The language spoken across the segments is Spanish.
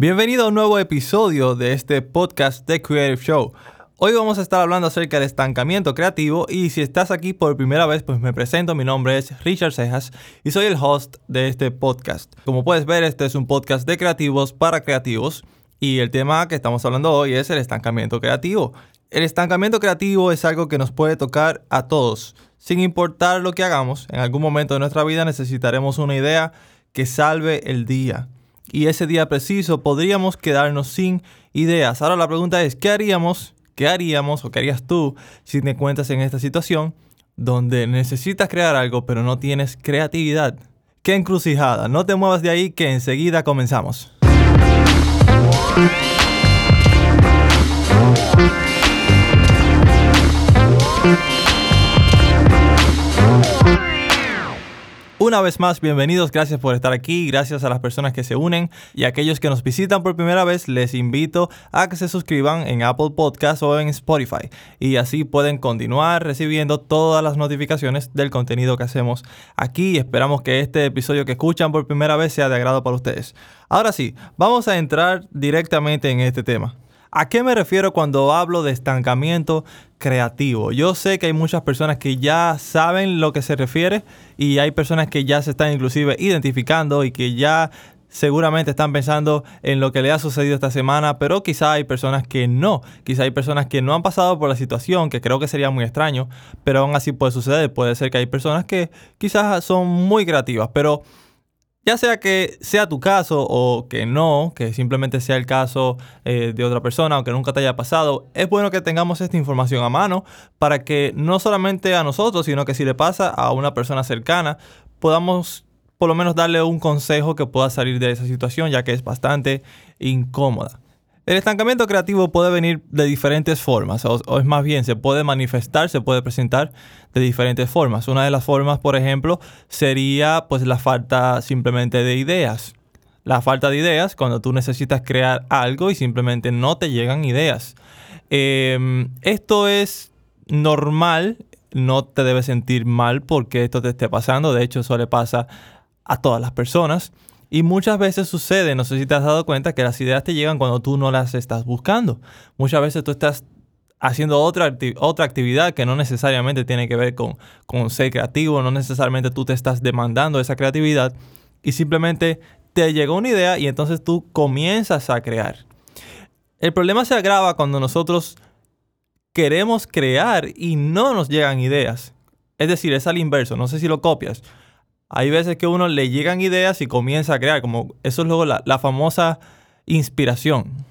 Bienvenido a un nuevo episodio de este podcast de Creative Show. Hoy vamos a estar hablando acerca del estancamiento creativo y si estás aquí por primera vez, pues me presento, mi nombre es Richard Cejas y soy el host de este podcast. Como puedes ver, este es un podcast de creativos para creativos y el tema que estamos hablando hoy es el estancamiento creativo. El estancamiento creativo es algo que nos puede tocar a todos. Sin importar lo que hagamos, en algún momento de nuestra vida necesitaremos una idea que salve el día y ese día preciso podríamos quedarnos sin ideas. Ahora la pregunta es, ¿qué haríamos? ¿Qué haríamos o qué harías tú si te encuentras en esta situación donde necesitas crear algo pero no tienes creatividad? ¡Qué encrucijada! No te muevas de ahí que enseguida comenzamos. Una vez más, bienvenidos, gracias por estar aquí, gracias a las personas que se unen y a aquellos que nos visitan por primera vez, les invito a que se suscriban en Apple Podcast o en Spotify y así pueden continuar recibiendo todas las notificaciones del contenido que hacemos aquí. Esperamos que este episodio que escuchan por primera vez sea de agrado para ustedes. Ahora sí, vamos a entrar directamente en este tema. ¿A qué me refiero cuando hablo de estancamiento creativo? Yo sé que hay muchas personas que ya saben lo que se refiere y hay personas que ya se están inclusive identificando y que ya seguramente están pensando en lo que le ha sucedido esta semana, pero quizá hay personas que no, quizá hay personas que no han pasado por la situación, que creo que sería muy extraño, pero aún así puede suceder, puede ser que hay personas que quizás son muy creativas, pero ya sea que sea tu caso o que no, que simplemente sea el caso eh, de otra persona o que nunca te haya pasado, es bueno que tengamos esta información a mano para que no solamente a nosotros, sino que si le pasa a una persona cercana, podamos por lo menos darle un consejo que pueda salir de esa situación, ya que es bastante incómoda. El estancamiento creativo puede venir de diferentes formas, o, es más bien, se puede manifestar, se puede presentar de diferentes formas. Una de las formas, por ejemplo, sería pues la falta simplemente de ideas. La falta de ideas cuando tú necesitas crear algo y simplemente no te llegan ideas. Em, esto es normal, no te debes sentir mal porque esto te esté pasando, de hecho eso le pasa a todas las personas. Y muchas veces sucede, no sé si te has dado cuenta, que las ideas te llegan cuando tú no las estás buscando. Muchas veces tú estás haciendo otra, otra actividad que no necesariamente tiene que ver con, con ser creativo, no necesariamente tú te estás demandando esa creatividad y simplemente te llegó una idea y entonces tú comienzas a crear. El problema se agrava cuando nosotros queremos crear y no nos llegan ideas. Es decir, es al inverso, no sé si lo copias. Hay veces que uno le llegan ideas y comienza a crear, como eso es luego la, famosa inspiración.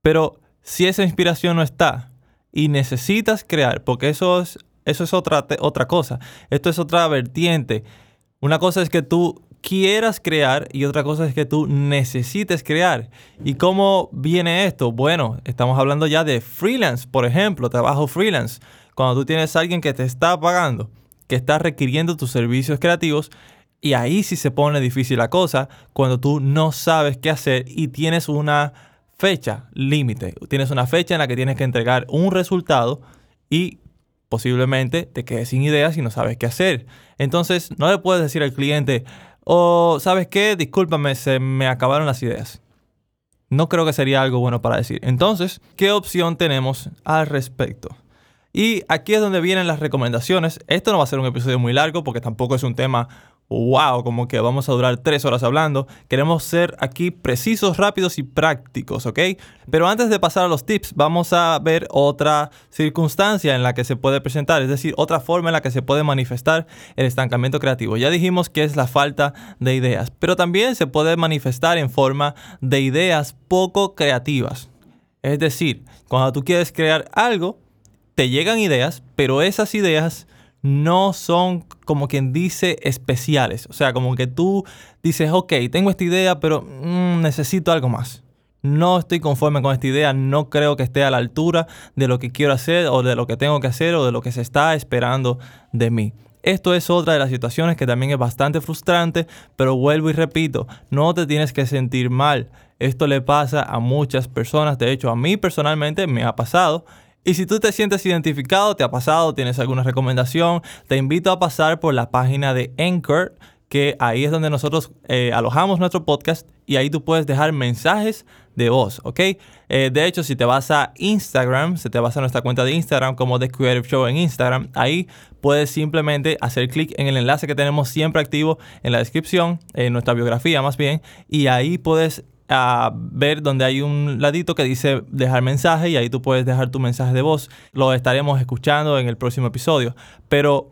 Pero si esa inspiración no está y necesitas crear, porque eso es, eso es otra, otra cosa, esto es otra vertiente. Una cosa es que tú quieras crear y otra cosa es que tú necesites crear. ¿Y cómo viene esto? Bueno, estamos hablando ya de freelance, por ejemplo, trabajo freelance. Cuando tú tienes a alguien que te está pagando que está requiriendo tus servicios creativos y ahí sí se pone difícil la cosa cuando tú no sabes qué hacer y tienes una fecha límite. Tienes una fecha en la que tienes que entregar un resultado y posiblemente te quedes sin ideas y no sabes qué hacer. Entonces no le puedes decir al cliente, o oh, sabes qué, discúlpame, se me acabaron las ideas. No creo que sería algo bueno para decir. Entonces, ¿qué opción tenemos al respecto? Y aquí es donde vienen las recomendaciones. Esto no va a ser un episodio muy largo porque tampoco es un tema wow, como que vamos a durar tres horas hablando. Queremos ser aquí precisos, rápidos y prácticos, ¿ok? Pero antes de pasar a los tips, vamos a ver otra circunstancia en la que se puede presentar, es decir, otra forma en la que se puede manifestar el estancamiento creativo. Ya dijimos que es la falta de ideas, pero también se puede manifestar en forma de ideas poco creativas. Es decir, cuando tú quieres crear algo, te llegan ideas, pero esas ideas no son como quien dice especiales. O sea, como que tú dices, ok, tengo esta idea, pero mm, necesito algo más. No estoy conforme con esta idea, no creo que esté a la altura de lo que quiero hacer o de lo que tengo que hacer o de lo que se está esperando de mí. Esto es otra de las situaciones que también es bastante frustrante, pero vuelvo y repito, no te tienes que sentir mal. Esto le pasa a muchas personas, de hecho a mí personalmente me ha pasado y si tú te sientes identificado, te ha pasado, tienes alguna recomendación, te invito a pasar por la página de Anchor que ahí es donde nosotros eh, alojamos nuestro podcast y ahí tú puedes dejar mensajes de voz, ¿ok? Eh, de hecho, si te vas a Instagram, si te vas a nuestra cuenta de Instagram como The Creative Show en Instagram, ahí puedes simplemente hacer clic en el enlace que tenemos siempre activo en la descripción, en nuestra biografía más bien, y ahí puedes a ver donde hay un ladito que dice dejar mensaje y ahí tú puedes dejar tu mensaje de voz. Lo estaremos escuchando en el próximo episodio. Pero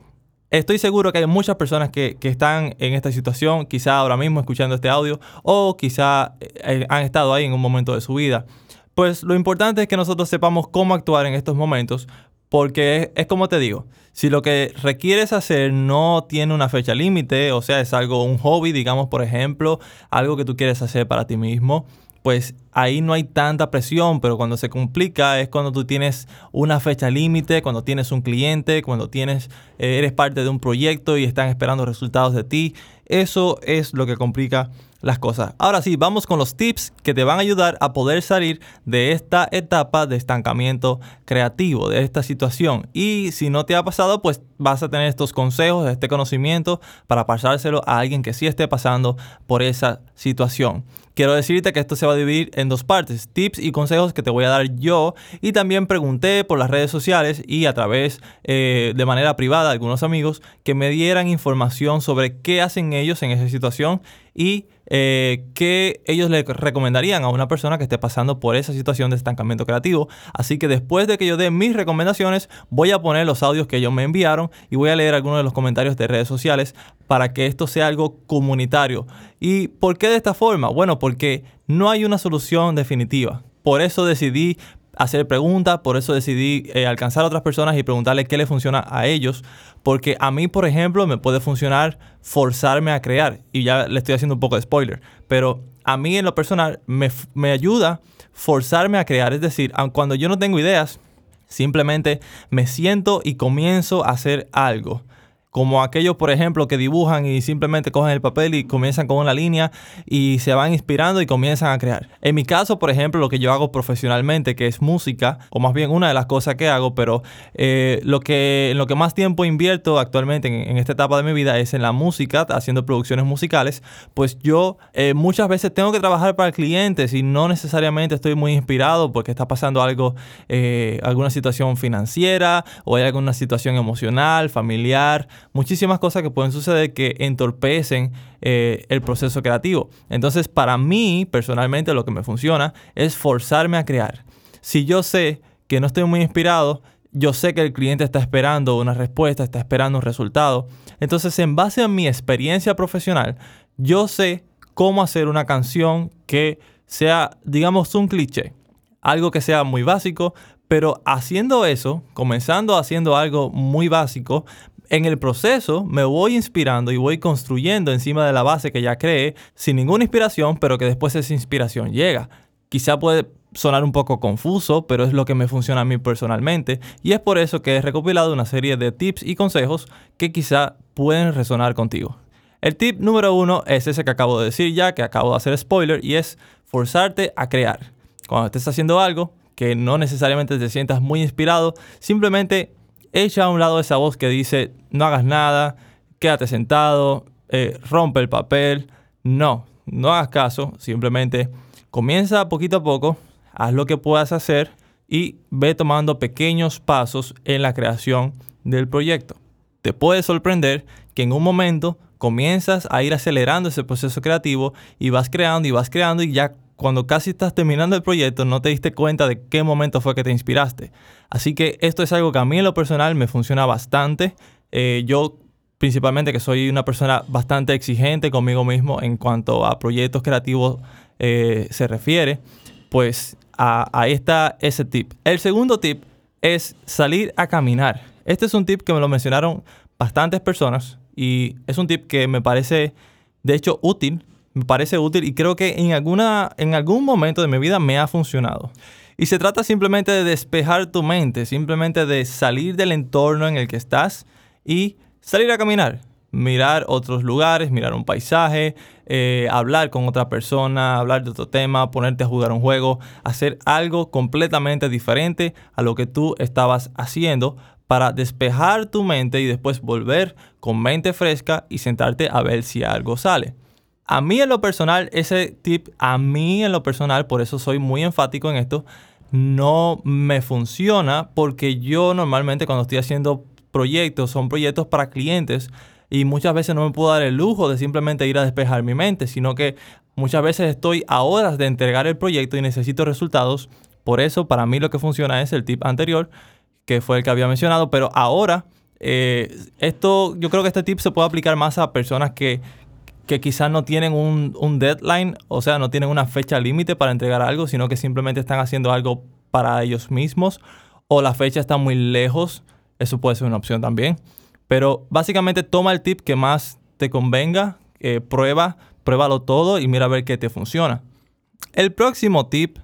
estoy seguro que hay muchas personas que, están en esta situación, quizá ahora mismo escuchando este audio o quizá eh, han estado ahí en un momento de su vida. Pues lo importante es que nosotros sepamos cómo actuar en estos momentos porque es, como te digo, si lo que requieres hacer no tiene una fecha límite, o sea, es algo, un hobby, digamos, por ejemplo, algo que tú quieres hacer para ti mismo, pues ahí no hay tanta presión, pero cuando se complica es cuando tú tienes una fecha límite, cuando tienes un cliente, cuando tienes, eh, eres parte de un proyecto y están esperando resultados de ti. Eso es lo que complica las cosas. Ahora sí, vamos con los tips que te van a ayudar a poder salir de esta etapa de estancamiento creativo, de esta situación. Y si no te ha pasado, pues vas a tener estos consejos, este conocimiento para pasárselo a alguien que sí esté pasando por esa situación. Quiero decirte que esto se va a dividir en dos partes, tips y consejos que te voy a dar yo y también pregunté por las redes sociales y a través eh, de manera privada a algunos amigos que me dieran información sobre qué hacen ellos en esa situación y eh, qué ellos le recomendarían a una persona que esté pasando por esa situación de estancamiento creativo. Así que después de que yo dé mis recomendaciones, voy a poner los audios que ellos me enviaron y voy a leer algunos de los comentarios de redes sociales para que esto sea algo comunitario. ¿Y por qué de esta forma? Bueno, porque no hay una solución definitiva. Por eso decidí hacer preguntas, por eso decidí eh, alcanzar a otras personas y preguntarles qué les funciona a ellos, porque a mí, por ejemplo, me puede funcionar forzarme a crear, y ya le estoy haciendo un poco de spoiler, pero a mí en lo personal me, me ayuda forzarme a crear, es decir, cuando yo no tengo ideas, simplemente me siento y comienzo a hacer algo como aquellos, por ejemplo, que dibujan y simplemente cogen el papel y comienzan con una línea y se van inspirando y comienzan a crear. En mi caso, por ejemplo, lo que yo hago profesionalmente, que es música, o más bien una de las cosas que hago, pero eh, lo que, en lo que más tiempo invierto actualmente en, esta etapa de mi vida es en la música, haciendo producciones musicales, pues yo eh, muchas veces tengo que trabajar para clientes y no necesariamente estoy muy inspirado porque está pasando algo, eh, alguna situación financiera o hay alguna situación emocional, familiar muchísimas cosas que pueden suceder que entorpecen eh, el proceso creativo. Entonces, para mí, personalmente, lo que me funciona es forzarme a crear. Si yo sé que no estoy muy inspirado, yo sé que el cliente está esperando una respuesta, está esperando un resultado. Entonces, en base a mi experiencia profesional, yo sé cómo hacer una canción que sea, digamos, un cliché. Algo que sea muy básico, pero haciendo eso, comenzando haciendo algo muy básico, en el proceso me voy inspirando y voy construyendo encima de la base que ya creé, sin ninguna inspiración, pero que después esa inspiración llega. Quizá puede sonar un poco confuso, pero es lo que me funciona a mí personalmente y es por eso que he recopilado una serie de tips y consejos que quizá pueden resonar contigo. El tip número uno es ese que acabo de decir ya, que acabo de hacer spoiler, y es forzarte a crear. Cuando estés haciendo algo que no necesariamente te sientas muy inspirado, simplemente echa a un lado esa voz que dice, no hagas nada, quédate sentado, eh, rompe el papel. No, no hagas caso, simplemente comienza poquito a poco, haz lo que puedas hacer y ve tomando pequeños pasos en la creación del proyecto. Te puede sorprender que en un momento comienzas a ir acelerando ese proceso creativo y vas creando y vas creando y ya cuando casi estás terminando el proyecto no te diste cuenta de qué momento fue que te inspiraste. Así que esto es algo que a mí en lo personal me funciona bastante. Eh, yo principalmente que soy una persona bastante exigente conmigo mismo en cuanto a proyectos creativos eh, se refiere, pues ahí está ese tip. El segundo tip es salir a caminar. Este es un tip que me lo mencionaron bastantes personas y es un tip que me parece de hecho útil me parece útil y creo que en, alguna, en algún momento de mi vida me ha funcionado. Y se trata simplemente de despejar tu mente, simplemente de salir del entorno en el que estás y salir a caminar, mirar otros lugares, mirar un paisaje, eh, hablar con otra persona, hablar de otro tema, ponerte a jugar un juego, hacer algo completamente diferente a lo que tú estabas haciendo para despejar tu mente y después volver con mente fresca y sentarte a ver si algo sale. A mí en lo personal, ese tip, a mí en lo personal, por eso soy muy enfático en esto, no me funciona porque yo normalmente cuando estoy haciendo proyectos, son proyectos para clientes y muchas veces no me puedo dar el lujo de simplemente ir a despejar mi mente, sino que muchas veces estoy a horas de entregar el proyecto y necesito resultados. Por eso para mí lo que funciona es el tip anterior, que fue el que había mencionado, pero ahora eh, esto yo creo que este tip se puede aplicar más a personas que, que quizás no tienen un, un, deadline, o sea, no tienen una fecha límite para entregar algo, sino que simplemente están haciendo algo para ellos mismos o la fecha está muy lejos, eso puede ser una opción también. Pero básicamente toma el tip que más te convenga, eh, prueba, pruébalo todo y mira a ver qué te funciona. El próximo tip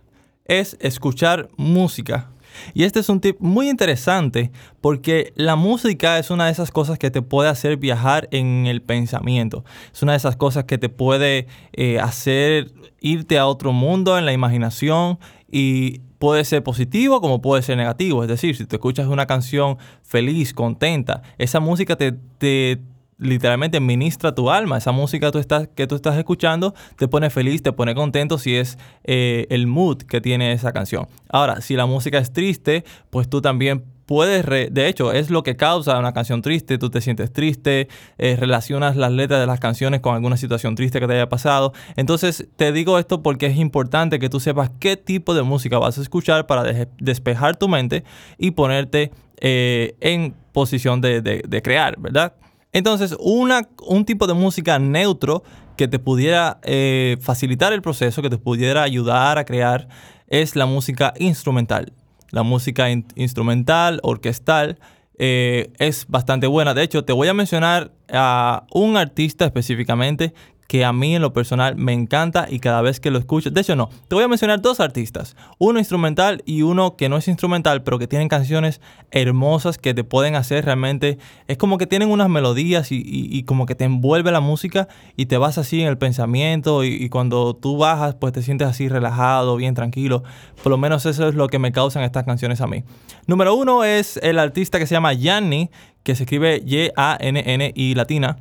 es escuchar música. Y este es un tip muy interesante porque la música es una de esas cosas que te puede hacer viajar en el pensamiento. Es una de esas cosas que te puede eh, hacer irte a otro mundo en la imaginación y puede ser positivo como puede ser negativo. Es decir, si te escuchas una canción feliz, contenta, esa música te, te literalmente ministra tu alma. Esa música que tú estás escuchando te pone feliz, te pone contento si es eh, el mood que tiene esa canción. Ahora, si la música es triste, pues tú también puedes, de hecho, es lo que causa una canción triste, tú te sientes triste, eh, relacionas las letras de las canciones con alguna situación triste que te haya pasado. Entonces, te digo esto porque es importante que tú sepas qué tipo de música vas a escuchar para despejar tu mente y ponerte eh, en posición de crear, ¿verdad? Entonces, una, un tipo de música neutro que te pudiera eh, facilitar el proceso, que te pudiera ayudar a crear, es la música instrumental. La música instrumental, orquestal, eh, es bastante buena. De hecho, te voy a mencionar a un artista específicamente que a mí en lo personal me encanta y cada vez que lo escucho, de hecho no, te voy a mencionar dos artistas, uno instrumental y uno que no es instrumental, pero que tienen canciones hermosas que te pueden hacer realmente, es como que tienen unas melodías y, como que te envuelve la música y te vas así en el pensamiento y, cuando tú bajas pues te sientes así relajado, bien tranquilo, por lo menos eso es lo que me causan estas canciones a mí. Número uno es el artista que se llama Yanni, que se escribe Y-A-N-N y latina.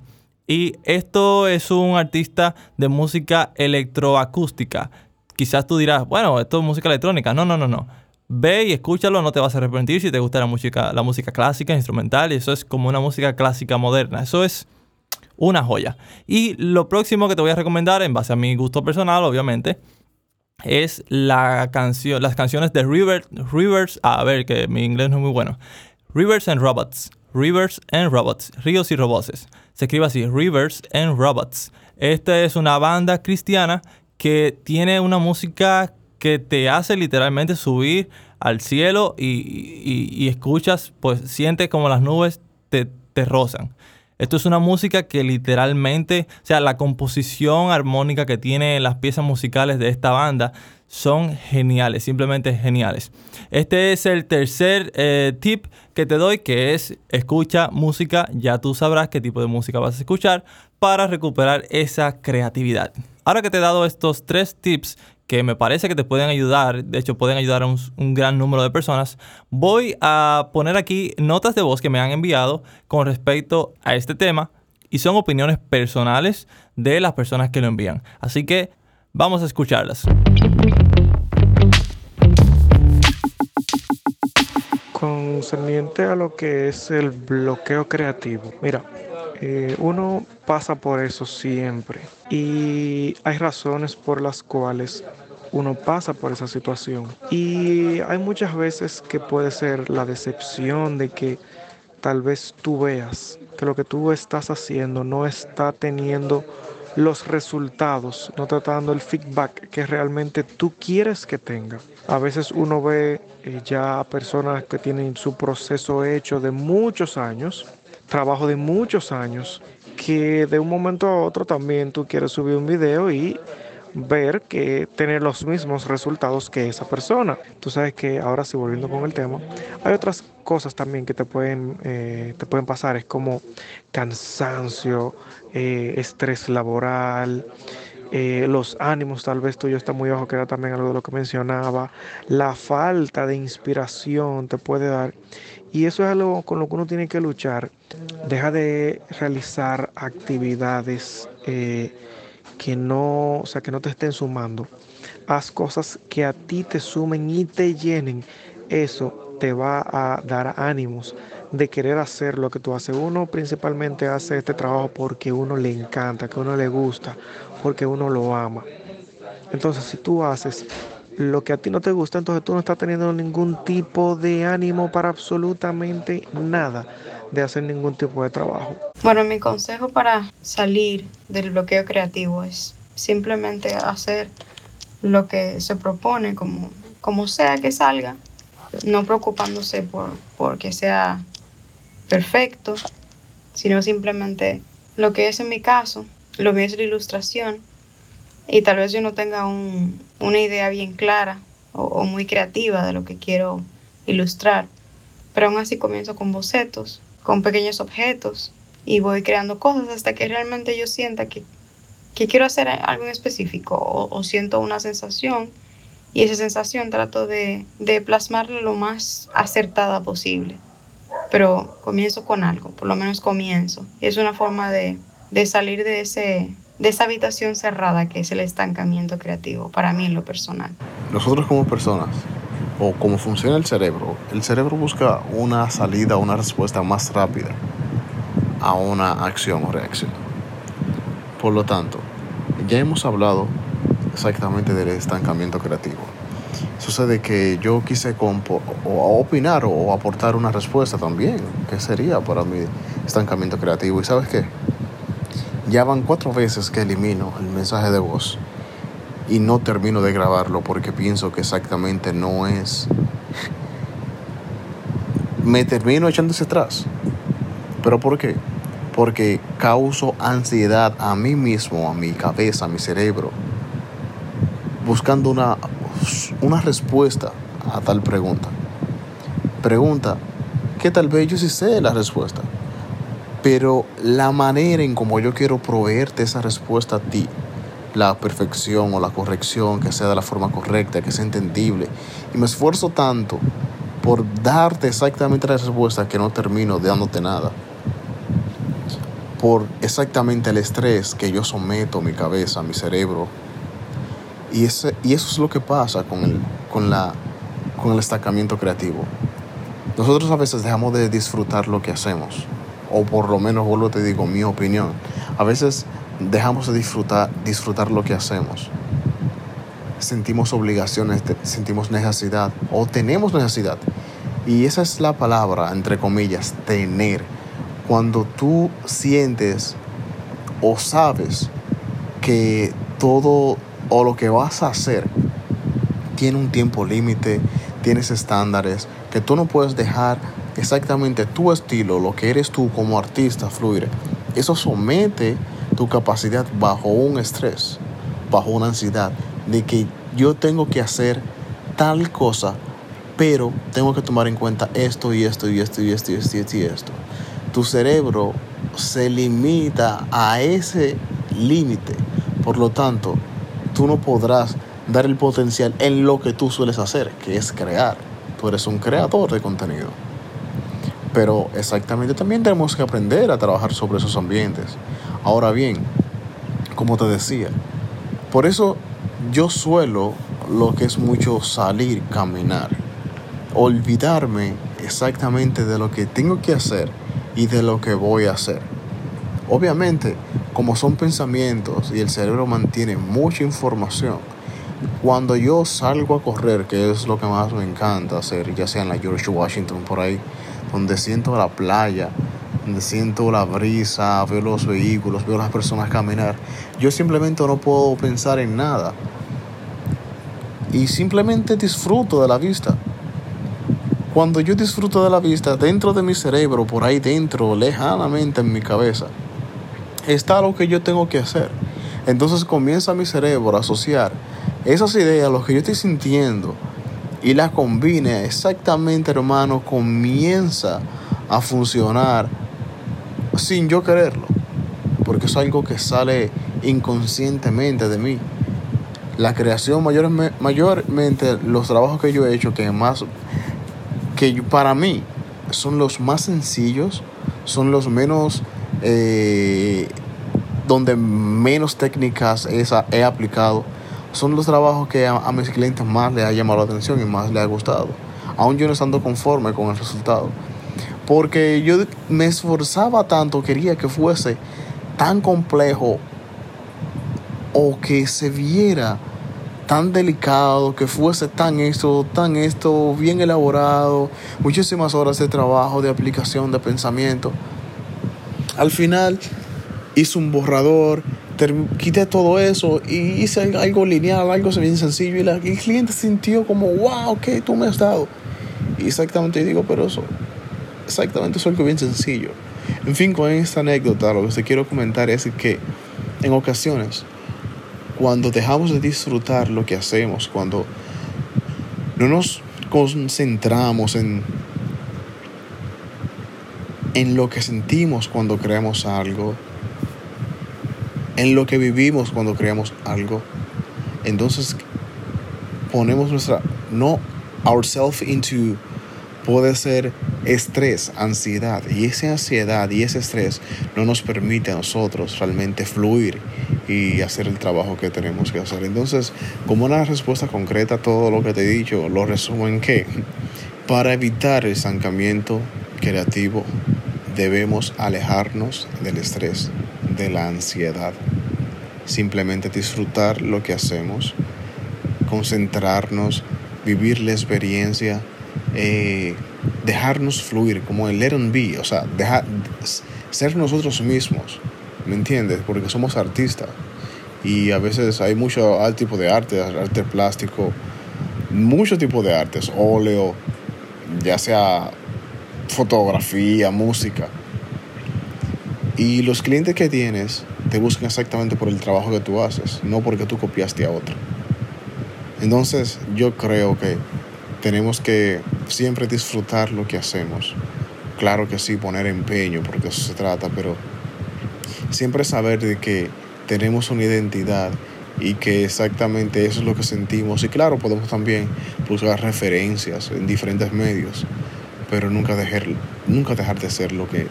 Y esto es un artista de música electroacústica. Quizás tú dirás, bueno, esto es música electrónica. No, no, no, no. Ve y escúchalo, no te vas a arrepentir si te gusta la música, la música clásica, instrumental. Y eso es como una música clásica moderna. Eso es una joya. Y lo próximo que te voy a recomendar, en base a mi gusto personal, obviamente, es la canción, las canciones de Rivers. A ver, que mi inglés no es muy bueno. Rivers and Robots. Rivers and Robots. Ríos y robots. Se escribe así, Rivers and Robots. Esta es una banda cristiana que tiene una música que te hace literalmente subir al cielo y, escuchas, pues sientes como las nubes te, te rozan. Esto es una música que literalmente, o sea, la composición armónica que tiene las piezas musicales de esta banda son geniales, simplemente geniales. Este es el tercer eh, tip que te doy, que es escucha música, ya tú sabrás qué tipo de música vas a escuchar para recuperar esa creatividad. Ahora que te he dado estos tres tips que me parece que te pueden ayudar, de hecho pueden ayudar a un, gran número de personas, voy a poner aquí notas de voz que me han enviado con respecto a este tema y son opiniones personales de las personas que lo envían. Así que vamos a escucharlas. Concerniente a lo que es el bloqueo creativo. Mira, eh, uno pasa por eso siempre y hay razones por las cuales uno pasa por esa situación. Y hay muchas veces que puede ser la decepción de que tal vez tú veas que lo que tú estás haciendo no está teniendo los resultados, no está dando el feedback que realmente tú quieres que tenga. A veces uno ve eh, ya personas que tienen su proceso hecho de muchos años, trabajo de muchos años, que de un momento a otro también tú quieres subir un video y ver que tener los mismos resultados que esa persona. Tú sabes que ahora sí volviendo con el tema, hay otras cosas también que te pueden, eh, te pueden pasar, es como cansancio, eh, estrés laboral, eh, los ánimos tal vez tuyo está muy bajo, que era también algo de lo que mencionaba, la falta de inspiración te puede dar. Y eso es algo con lo que uno tiene que luchar. Deja de realizar actividades eh, que no, o sea, que no te estén sumando. Haz cosas que a ti te sumen y te llenen. Eso te va a dar ánimos de querer hacer lo que tú haces. Uno principalmente hace este trabajo porque uno le encanta, que uno le gusta, porque uno lo ama. Entonces, si tú haces lo que a ti no te gusta, entonces tú no estás teniendo ningún tipo de ánimo para absolutamente nada de hacer ningún tipo de trabajo. Bueno, mi consejo para salir del bloqueo creativo es simplemente hacer lo que se propone, como, como sea que salga, no preocupándose por, por que sea perfecto, sino simplemente lo que es en mi caso, lo que es la ilustración, y tal vez yo no tenga una idea bien clara o, muy creativa de lo que quiero ilustrar, pero aún así comienzo con bocetos, con pequeños objetos, y voy creando cosas hasta que realmente yo sienta que, quiero hacer algo en específico o, siento una sensación y esa sensación trato de, de plasmarla lo más acertada posible pero comienzo con algo, por lo menos comienzo. Es una forma de, de salir de, ese, de esa habitación cerrada que es el estancamiento creativo, para mí en lo personal. Nosotros como personas, o como funciona el cerebro, el cerebro busca una salida, una respuesta más rápida a una acción o reacción. Por lo tanto, ya hemos hablado exactamente del estancamiento creativo. Sucede que yo quise o opinar o aportar una respuesta también, que sería para mi estancamiento creativo. ¿Y sabes qué? Ya van cuatro veces que elimino el mensaje de voz y no termino de grabarlo porque pienso que exactamente no es. Me termino echándose atrás. ¿Pero por qué? Porque causo ansiedad a mí mismo, a mi cabeza, a mi cerebro, buscando una una respuesta a tal pregunta. Pregunta que tal vez yo sí sé la respuesta, pero la manera en como yo quiero proveerte esa respuesta a ti, la perfección o la corrección, que sea de la forma correcta, que sea entendible, y me esfuerzo tanto por darte exactamente la respuesta que no termino dándote nada. Por exactamente el estrés que yo someto a mi cabeza, a mi cerebro, y, ese, y eso es lo que pasa con el, con, la, con el estancamiento creativo. Nosotros a veces dejamos de disfrutar lo que hacemos, o por lo menos, vuelvo te digo, mi opinión. A veces dejamos de disfrutar, disfrutar lo que hacemos. Sentimos obligaciones, sentimos necesidad, o tenemos necesidad. Y esa es la palabra, entre comillas, tener. Cuando tú sientes o sabes que todo o lo que vas a hacer tiene un tiempo límite, tienes estándares, que tú no puedes dejar exactamente tu estilo, lo que eres tú como artista fluir. Eso somete tu capacidad bajo un estrés, bajo una ansiedad de que yo tengo que hacer tal cosa, pero tengo que tomar en cuenta esto y esto y esto y esto y esto y esto. Y esto. Tu cerebro se limita a ese límite. Por lo tanto, tú no podrás dar el potencial en lo que tú sueles hacer, que es crear. Tú eres un creador de contenido. Pero exactamente también tenemos que aprender a trabajar sobre esos ambientes. Ahora bien, como te decía, por eso yo suelo lo que es mucho salir, caminar, olvidarme exactamente de lo que tengo que hacer y de lo que voy a hacer. Obviamente, como son pensamientos y el cerebro mantiene mucha información, cuando yo salgo a correr, que es lo que más me encanta hacer, ya sea en la George Washington por ahí, donde siento la playa, siento la brisa, veo los vehículos, veo las personas caminar, yo simplemente no puedo pensar en nada. Y simplemente disfruto de la vista. Cuando yo disfruto de la vista, dentro de mi cerebro, por ahí dentro, lejanamente en mi cabeza, está lo que yo tengo que hacer. Entonces comienza mi cerebro a asociar esas ideas, lo que yo estoy sintiendo, y las combine exactamente, hermano, comienza a funcionar sin yo quererlo. Porque es algo que sale inconscientemente de mí. La creación mayormente, los trabajos que yo he hecho que más, que para mí son los más sencillos, son los menos, eh, donde menos técnicas he aplicado, son los trabajos que a, a mis clientes más les ha llamado la atención y más les ha gustado, aún yo no estando conforme con el resultado. Porque yo me esforzaba tanto, quería que fuese tan complejo o que se viera tan delicado, que fuese tan esto, tan esto, bien elaborado, muchísimas horas de trabajo, de aplicación, de pensamiento. Al final hice un borrador, quité todo eso y hice algo lineal, algo bien sencillo y, el cliente sintió como, wow, que tú me has dado. Y exactamente digo, pero eso, exactamente es algo bien sencillo. En fin, con esta anécdota, lo que te quiero comentar es que en ocasiones, cuando dejamos de disfrutar lo que hacemos, cuando no nos concentramos en, en lo que sentimos cuando creamos algo, en lo que vivimos cuando creamos algo, entonces ponemos nuestra, no ourselves into puede ser estrés, ansiedad. Y esa ansiedad y ese estrés no nos permite a nosotros realmente fluir y hacer el trabajo que tenemos que hacer. Entonces, como una respuesta concreta a todo lo que te he dicho, lo resumo en que para evitar el estancamiento creativo debemos alejarnos del estrés, de la ansiedad. Simplemente disfrutar lo que hacemos, concentrarnos, vivir la experiencia eh, dejarnos fluir, como el let and be, o sea, dejar, ser nosotros mismos, ¿me entiendes? Porque somos artistas y a veces hay mucho tipo de arte, arte plástico, mucho tipo de artes, óleo, ya sea fotografía, música. Y los clientes que tienes te buscan exactamente por el trabajo que tú haces, no porque tú copiaste a otro. Entonces yo creo que tenemos que siempre disfrutar lo que hacemos. Claro que sí, poner empeño, porque eso se trata, pero siempre saber de que tenemos una identidad y que exactamente eso es lo que sentimos. Y claro, podemos también buscar referencias en diferentes medios, pero nunca dejar, nunca dejar de ser lo que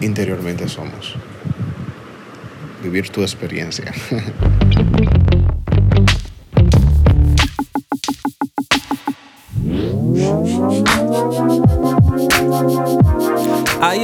interiormente somos. Vivir tu experiencia.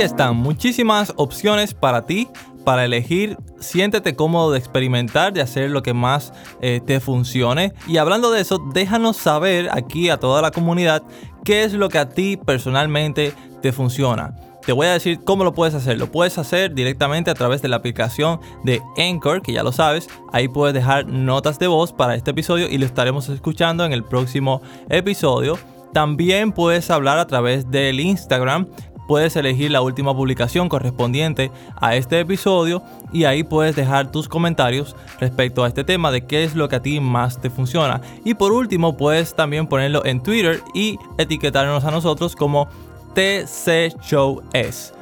Están muchísimas opciones para ti para elegir. Siéntete cómodo de experimentar, de hacer lo que más eh, te funcione. Y hablando de eso, déjanos saber aquí a toda la comunidad qué es lo que a ti personalmente te funciona. Te voy a decir cómo lo puedes hacer. Lo puedes hacer directamente a través de la aplicación de Anchor, que ya lo sabes. Ahí puedes dejar notas de voz para este episodio y lo estaremos escuchando en el próximo episodio. También puedes hablar a través del Instagram. Puedes elegir la última publicación correspondiente a este episodio y ahí puedes dejar tus comentarios respecto a este tema de qué es lo que a ti más te funciona. Y por último, puedes también ponerlo en Twitter y etiquetarnos a nosotros como TC Show S.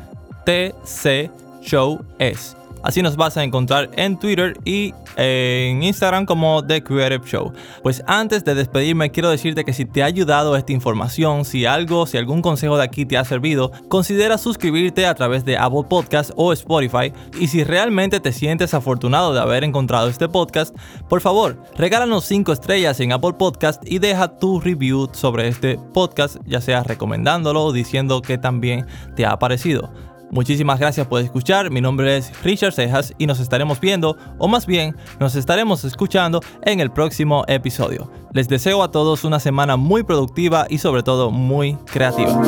TC Show S. Así nos vas a encontrar en Twitter y en Instagram como The Creative Show. Pues antes de despedirme quiero decirte que si te ha ayudado esta información, si algo, si algún consejo de aquí te ha servido, considera suscribirte a través de Apple Podcast o Spotify y si realmente te sientes afortunado de haber encontrado este podcast, por favor, regálanos 5 estrellas en Apple Podcast y deja tu review sobre este podcast, ya sea recomendándolo o diciendo que también te ha parecido. Muchísimas gracias por escuchar, mi nombre es Richard Cejas y nos estaremos viendo, o más bien, nos estaremos escuchando en el próximo episodio. Les deseo a todos una semana muy productiva y sobre todo muy creativa.